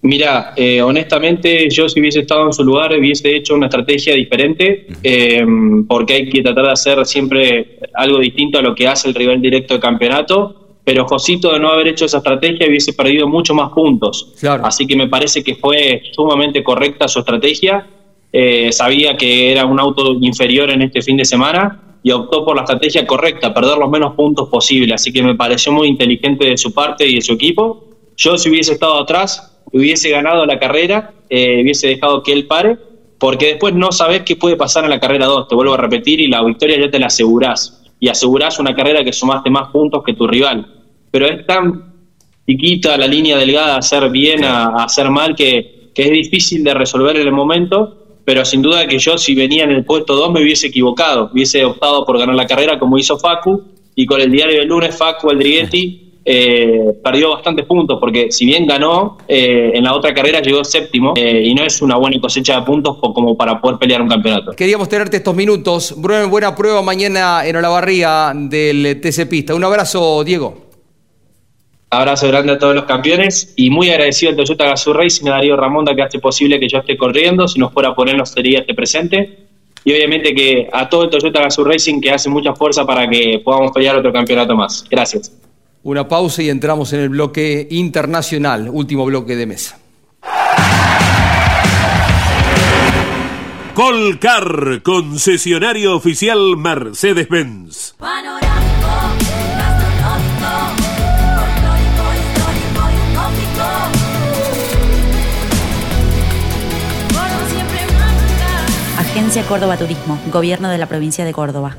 Mira, eh, honestamente, yo si hubiese estado en su lugar hubiese hecho una estrategia diferente, eh, porque hay que tratar de hacer siempre algo distinto a lo que hace el rival directo de campeonato. Pero Josito, de no haber hecho esa estrategia, hubiese perdido mucho más puntos. Así que me parece que fue sumamente correcta su estrategia. Eh, sabía que era un auto inferior en este fin de semana y optó por la estrategia correcta, perder los menos puntos posible. Así que me pareció muy inteligente de su parte y de su equipo. Yo, si hubiese estado atrás, hubiese ganado la carrera, eh, hubiese dejado que él pare, porque después no sabes qué puede pasar en la carrera 2, te vuelvo a repetir, y la victoria ya te la asegurás, y asegurás una carrera que sumaste más puntos que tu rival. Pero es tan chiquita la línea delgada hacer bien, a, hacer mal, que, que es difícil de resolver en el momento, pero sin duda que yo si venía en el puesto 2 me hubiese equivocado, hubiese optado por ganar la carrera como hizo Facu, y con el diario del lunes Facu Aldriguetti eh, perdió bastantes puntos, porque si bien ganó, eh, en la otra carrera llegó séptimo eh, y no es una buena cosecha de puntos como para poder pelear un campeonato. Queríamos tenerte estos minutos. buena prueba mañana en Olavarría del TC Pista. Un abrazo, Diego. Abrazo grande a todos los campeones y muy agradecido al Toyota Gazoo Racing a Darío Ramonda que hace posible que yo esté corriendo. Si no fuera por él, no sería este presente. Y obviamente que a todo el Toyota Gazoo Racing que hace mucha fuerza para que podamos pelear otro campeonato más. Gracias. Una pausa y entramos en el bloque internacional, último bloque de mesa. Colcar, concesionario oficial Mercedes-Benz. Agencia Córdoba Turismo, Gobierno de la Provincia de Córdoba.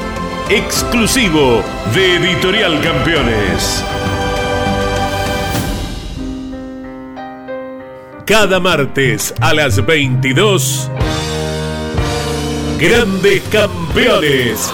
exclusivo de Editorial Campeones. Cada martes a las 22, Grandes Campeones.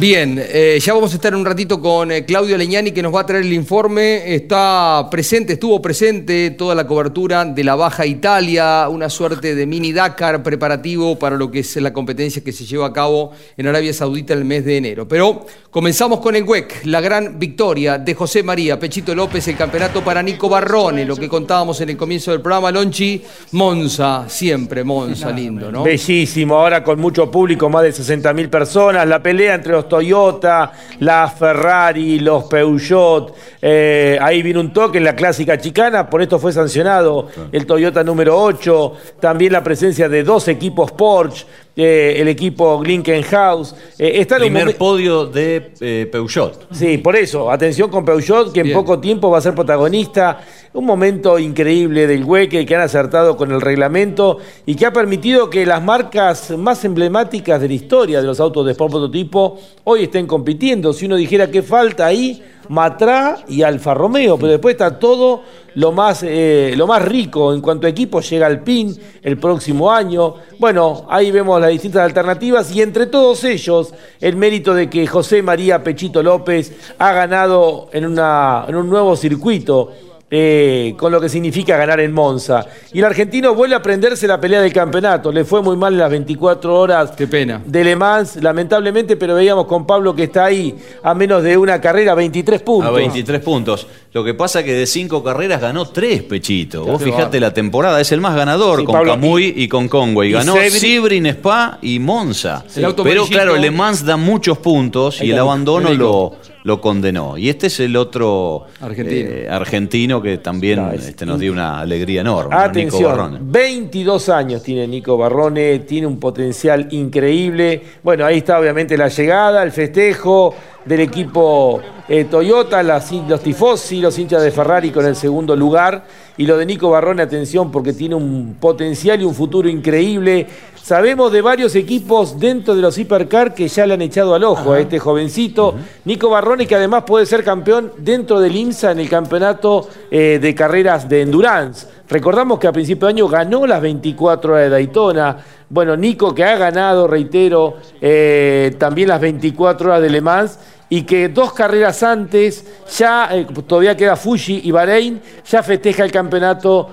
Bien, eh, ya vamos a estar un ratito con eh, Claudio Leñani que nos va a traer el informe. Está presente, estuvo presente toda la cobertura de la Baja Italia, una suerte de mini Dakar preparativo para lo que es la competencia que se lleva a cabo en Arabia Saudita el mes de enero. Pero comenzamos con el WEC, la gran victoria de José María Pechito López, el campeonato para Nico Barrone, lo que contábamos en el comienzo del programa, Lonchi, Monza, siempre Monza, lindo, ¿no? Bellísimo, ahora con mucho público, más de 60.000 personas, la pelea entre los Toyota, la Ferrari, los Peugeot. Eh, ahí viene un toque en la clásica chicana, por esto fue sancionado el Toyota número 8. También la presencia de dos equipos Porsche. Eh, el equipo Glinkenhaus. Eh, está en Primer podio de eh, Peugeot. Sí, por eso, atención con Peugeot, que en poco tiempo va a ser protagonista. Un momento increíble del hueque que han acertado con el reglamento y que ha permitido que las marcas más emblemáticas de la historia de los autos de sport prototipo hoy estén compitiendo. Si uno dijera qué falta ahí, Matra y Alfa Romeo, pero después está todo lo más, eh, lo más rico en cuanto a equipo, llega al PIN el próximo año. Bueno, ahí vemos las distintas alternativas y entre todos ellos el mérito de que José María Pechito López ha ganado en, una, en un nuevo circuito eh, con lo que significa ganar en Monza. Y el argentino vuelve a prenderse la pelea del campeonato. Le fue muy mal en las 24 horas Qué pena. de Le Mans, lamentablemente, pero veíamos con Pablo que está ahí a menos de una carrera, 23 puntos. A 23 puntos. Lo que pasa que de cinco carreras ganó tres, Pechito. Vos fijate la temporada, es el más ganador Sí, con Pablo, Camuy y, con Conway. y Ganó Sebring, Spa y Monza. Pero claro, Le Mans da muchos puntos y el abandono lo, lo condenó. Y este es el otro Argentino. eh, argentino que también No, es este, nos dio una alegría enorme. ¿no? Nico Atención, Barrone. 22 años tiene Nico Barrone, tiene un potencial increíble. Bueno, ahí está obviamente la llegada, el festejo del equipo eh, Toyota, las- los tifosi, los hinchas de Ferrari con el segundo lugar. Y lo de Nico Barrone, atención, porque tiene un potencial y un futuro increíble. Sabemos de varios equipos dentro de los hipercar que ya le han echado al ojo a este jovencito. Nico Barrone, que además puede ser campeón dentro del IMSA en el campeonato eh, de carreras de endurance. Recordamos que a principio de año ganó las 24 horas de Daytona. Bueno, Nico que ha ganado, reitero, eh, también las 24 horas de Le Mans y que dos carreras antes, ya eh, todavía queda Fuji y Bahrein, ya festeja el campeonato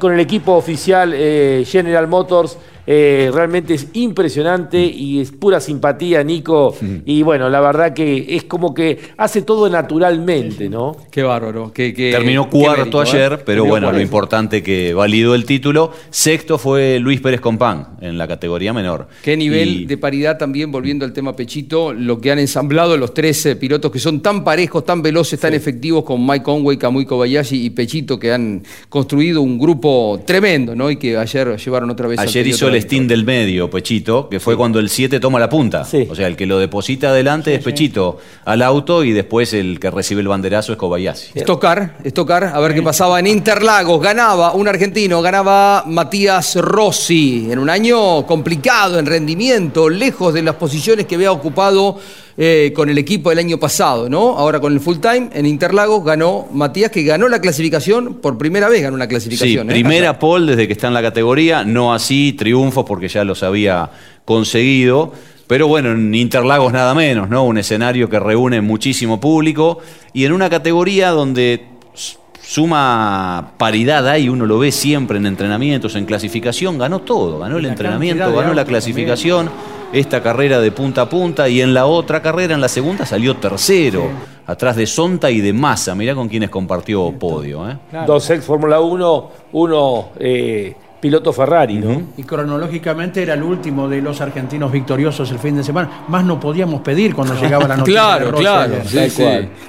con el equipo oficial General Motors. Eh, realmente es impresionante y es pura simpatía, Nico. Y bueno, la verdad que es como que hace todo naturalmente, ¿no? Qué bárbaro. Qué, qué- Terminó qué cuarto mérito, ¿eh? ayer, pero Terminó bueno, lo importante que validó el título. Sexto fue Luis Pérez Compán en la categoría menor. Qué nivel Y- de paridad también, volviendo al tema Pechito, lo que han ensamblado los 13 pilotos que son tan parejos, tan veloces, tan efectivos como Mike Conway, Kamui Kobayashi y Pechito, que han construido un grupo tremendo, ¿no? Y que ayer llevaron otra vez Ayer hizo el steam del medio, Pechito, que fue cuando el 7 toma la punta. O sea, el que lo deposita adelante es Pechito al auto y después el que recibe el banderazo es Kobayashi. Estocar, Estocar, a ver qué pasaba en Interlagos. Ganaba un argentino, ganaba Matías Rossi en un año complicado en rendimiento, lejos de las posiciones que había ocupado eh, con el equipo del año pasado, ¿no? Ahora con el full time en Interlagos ganó Matías, que ganó la clasificación, por primera vez ganó una Sí, clasificación. ¿eh? primera pole desde que está en la categoría, no así triunfos porque ya los había conseguido. Pero bueno, en Interlagos nada menos, ¿no? Un escenario que reúne muchísimo público y en una categoría donde suma paridad hay, uno lo ve siempre en entrenamientos, en clasificación, ganó todo, ganó el La entrenamiento, ganó la clasificación, esta carrera de punta a punta y en la otra carrera, en la segunda, salió tercero, atrás de Sonta y de Massa, mirá con quienes compartió podio, ¿eh? Dos ex Fórmula 1, uno eh, piloto Ferrari, ¿no? Y cronológicamente era el último de los argentinos victoriosos el fin de semana. Más no podíamos pedir cuando <laughs> llegaba la noticia. de Claro, claro. sí, sí.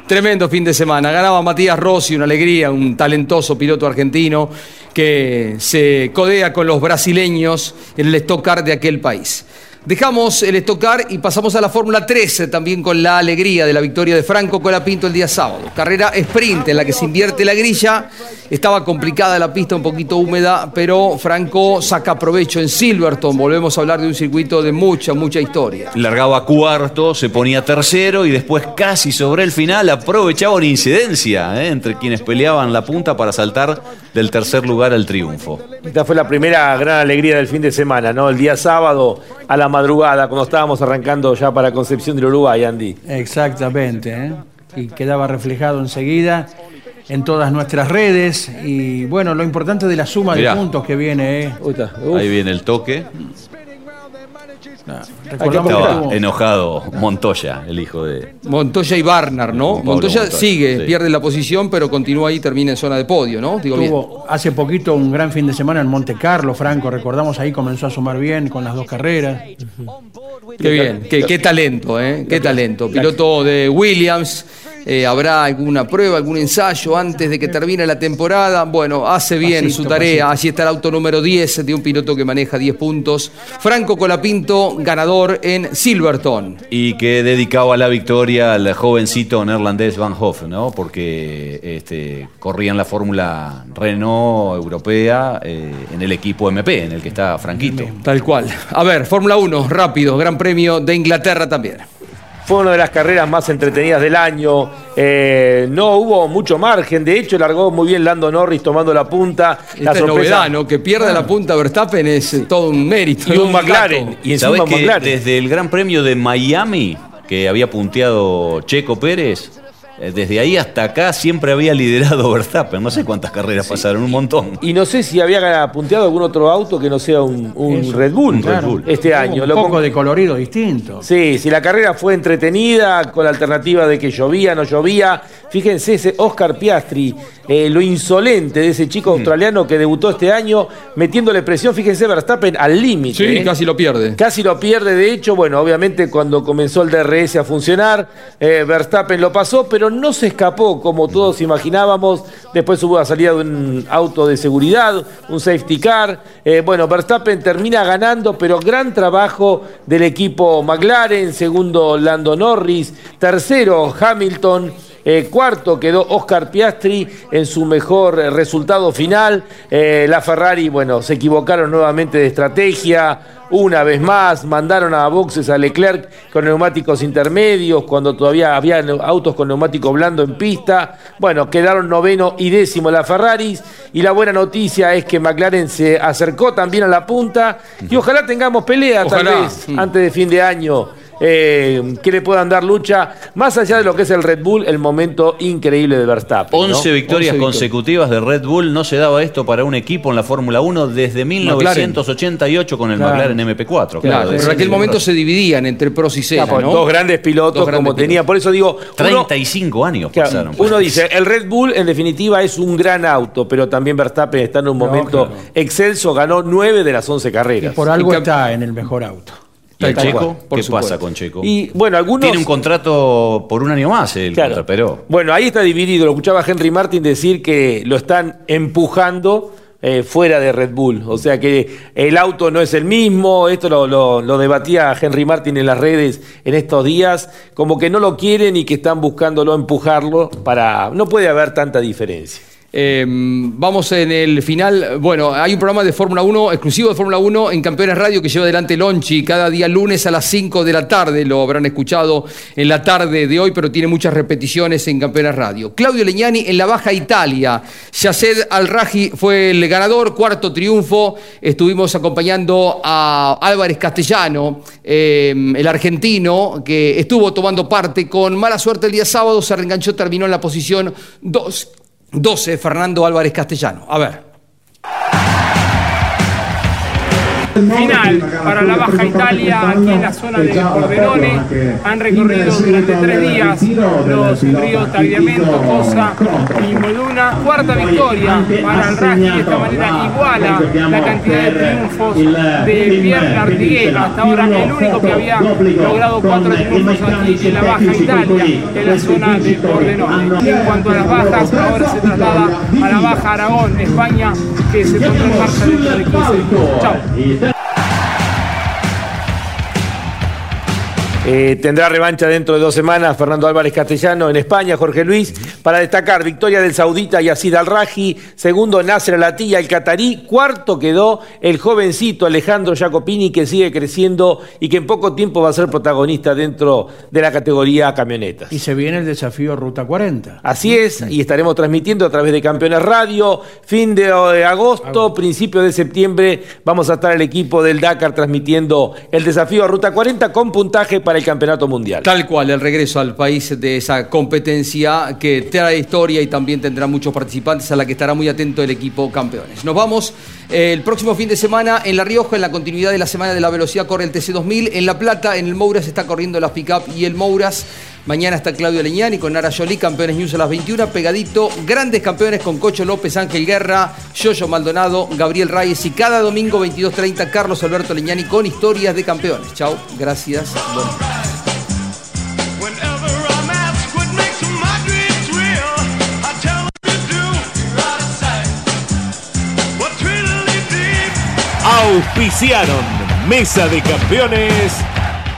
Tremendo fin de semana. Ganaba Matías Rossi, una alegría, un talentoso piloto argentino que se codea con los brasileños en el Stock Car de aquel país. Dejamos el Stock Car y pasamos a la Fórmula 13, también con la alegría de la victoria de Franco Colapinto el día sábado. Carrera sprint en la que se invierte la grilla. Estaba complicada la pista, un poquito húmeda, pero Franco saca provecho en Silverton. Volvemos a hablar de un circuito de mucha, mucha historia. Largaba cuarto, se ponía tercero y después casi sobre el final aprovechaba una incidencia ¿eh? entre quienes peleaban la punta para saltar del tercer lugar al triunfo. Esta fue la primera gran alegría del fin de semana, ¿no? El día sábado a la madrugada, cuando estábamos arrancando ya para Concepción del Uruguay, Andy. Exactamente, ¿eh? y quedaba reflejado enseguida en todas nuestras redes. Y bueno, lo importante de la suma Mirá. de puntos que viene. ¿eh? Ahí viene el toque. Recordamos que Estaba enojado Montoya, el hijo de... Montoya y Barnard, ¿no? Montoya, Montoya, sigue, sí. pierde la posición, pero continúa ahí, termina en zona de podio, ¿no? Digo bien. Tuvo hace poquito un gran fin de semana en Monte Carlo, Franco, recordamos ahí comenzó a sumar bien con las dos carreras. Qué bien, qué, qué talento, ¿eh? Qué talento. Piloto de Williams. Eh, ¿Habrá alguna prueba, algún ensayo antes de que termine la temporada? Bueno, hace bien Pasito, su tarea. pasito. Allí está el auto número 10 de un piloto que maneja 10 puntos. Franco Colapinto, ganador en Silverton. Y que dedicaba la victoria al jovencito neerlandés Van Hoff, ¿no? Porque este, corría en la Fórmula Renault europea eh, en el equipo MP, en el que está Franquito. Tal cual. A ver, Fórmula 1, rápido, Gran Premio de Inglaterra también. Fue una de las carreras más entretenidas del año. Eh, no hubo mucho margen. De hecho, largó muy bien Lando Norris tomando la punta. La Esta novedad, ¿no? Que pierda la punta Verstappen es todo un mérito. Y un McLaren. Y encima ¿Sabés un que McLaren. desde el Gran Premio de Miami, que había punteado Checo Pérez, desde ahí hasta acá siempre había liderado Verstappen. No sé cuántas carreras pasaron, un montón. Y no sé si había punteado algún otro auto que no sea un, un Red, Bull, Red Bull este año. Un poco de colorido distinto. Sí, si la carrera fue entretenida, con la alternativa de que llovía, no llovía. Fíjense ese Oscar Piastri, eh, lo insolente de ese chico mm. australiano que debutó este año, metiéndole presión, fíjense, Verstappen al límite. Sí, ¿eh? casi lo pierde. Casi lo pierde, de hecho, bueno, obviamente cuando comenzó el DRS a funcionar, Verstappen lo pasó, pero no se escapó como todos imaginábamos. Después hubo la salida de un auto de seguridad, un safety car. Eh, bueno, Verstappen termina ganando, pero gran trabajo del equipo McLaren. Segundo, Lando Norris. Tercero, Hamilton. Eh, cuarto quedó Oscar Piastri en su mejor eh, resultado final. la Ferrari, bueno, se equivocaron nuevamente de estrategia una vez más, mandaron a boxes a Leclerc con neumáticos intermedios, cuando todavía había autos con neumático blando en pista. Bueno, quedaron noveno y décimo la Ferraris. Y la buena noticia es que McLaren se acercó también a la punta. Y ojalá tengamos pelea tal vez antes de fin de año eh, que le puedan dar lucha, más allá de lo que es el Red Bull, el momento increíble de Verstappen. 11 victorias consecutivas de Red Bull, no se daba esto para un equipo en la Fórmula 1 desde 1988 con el McLaren MP4. Claro, en aquel momento se dividían entre pros y Senna, Dos grandes pilotos como tenía, por eso digo... 35 años pasaron. Uno dice, el Red Bull en definitiva es un gran auto, pero también Verstappen está en un momento excelso, ganó 9 de las 11 carreras. por algo está en el mejor auto. ¿Y Checo? ¿Qué pasa con Checo? Y bueno, algunos. Tiene un contrato por un año más el pero. Bueno, ahí está dividido. Lo escuchaba Henry Martin decir que lo están empujando. Eh, fuera de Red Bull. O sea que el auto no es el mismo, esto lo, lo, debatía Henry Martin en las redes en estos días, como que no lo quieren y que están buscándolo empujarlo para... No puede haber tanta diferencia. Em, vamos en el final. Bueno, hay un programa de Fórmula 1, exclusivo de Fórmula 1 en Campeones Radio que lleva adelante Lonchi cada día lunes a las 5 de la tarde. Lo habrán escuchado en la tarde de hoy, pero tiene muchas repeticiones en Campeones Radio. Claudio Leñani en la Baja Italia. Yaced Al-Raji fue el ganador, cuarto triunfo. Estuvimos acompañando a Álvarez Castellano, em, el argentino, que estuvo tomando parte con mala suerte el día sábado. Se reenganchó, terminó en la posición 2. 12, Fernando Álvarez Castellano. A ver. Final para la Baja Italia aquí en la zona de Pordenone. Han recorrido durante tres días los ríos Tagliamento, Cosa y Moduna. Cuarta victoria para el Rugby, de esta manera iguala la cantidad de triunfos de Pierre Artiguel. Hasta ahora el único que había logrado cuatro triunfos aquí en la Baja Italia, en la zona de Pordenone. En cuanto a las bajas, ahora se traslada a la Baja Aragón, España, que se pondrá en marcha dentro de 15 minutos. Chao. Eh, tendrá revancha dentro de dos semanas Fernando Álvarez Castellano en España, Jorge Luis, para destacar victoria del saudita Yacid Al-Raji, segundo Nasser Alatilla, el catarí, cuarto quedó el jovencito Alejandro Jacopini que sigue creciendo y que en poco tiempo va a ser protagonista dentro de la categoría camionetas. Y se viene el desafío Ruta 40. Así es, y estaremos transmitiendo a través de Campeones Radio, fin de agosto, principio de septiembre, vamos a estar el equipo del Dakar transmitiendo el desafío a Ruta 40 con puntaje para el Campeonato Mundial. Tal cual, el regreso al país de esa competencia que trae historia y también tendrá muchos participantes a la que estará muy atento el equipo campeones. Nos vamos eh, el próximo fin de semana en La Rioja, en la continuidad de la Semana de la Velocidad, corre el TC2000. En La Plata, en el Mouras, está corriendo la Pickup y el Mouras. Mañana está Claudio Leñani con Nara Jolie, campeones news a las 21. Pegadito, grandes campeones con Cocho López, Ángel Guerra, Yoyo Maldonado, Gabriel Reyes y cada domingo 22.30 Carlos Alberto Leñani con historias de campeones. Chao, gracias. Auspiciaron Mesa de Campeones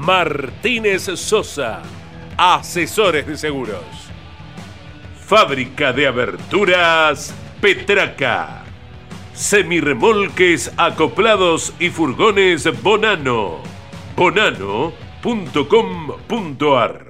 Martínez Sosa, asesores de seguros. Fábrica de aberturas Petraca. Semirremolques acoplados y furgones Bonano. Bonano.com.ar